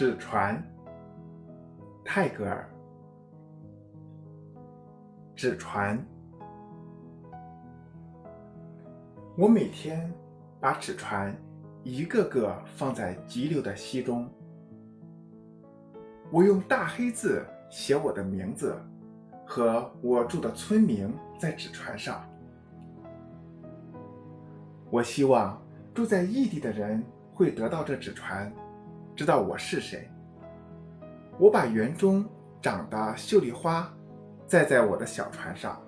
纸船，泰戈尔。纸船，我每天把纸船一个个放在急流的溪中，我用大黑字写我的名字和我住的村名在纸船上。我希望住在异地的人会得到这纸船。知道我是谁。我把园中长的秀丽花栽在我的小船上，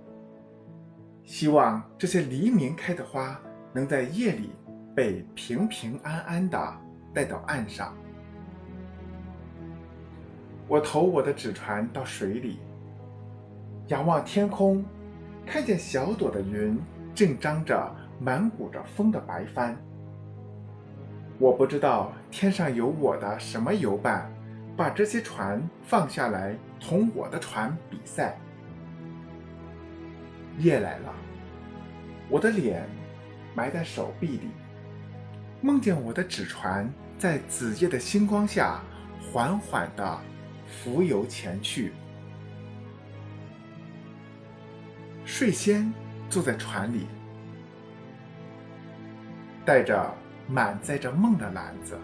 希望这些黎明开的花能在夜里被平平安安的带到岸上。我投我的纸船到水里，仰望天空，看见小朵的云正张着满鼓着风的白帆。我不知道天上有我的什么游伴，把这些船放下来同我的船比赛。夜来了，我的脸埋在手臂里，梦见我的纸船在子夜的星光下缓缓地浮游前去。睡仙坐在船里，带着。满载着梦的篮子。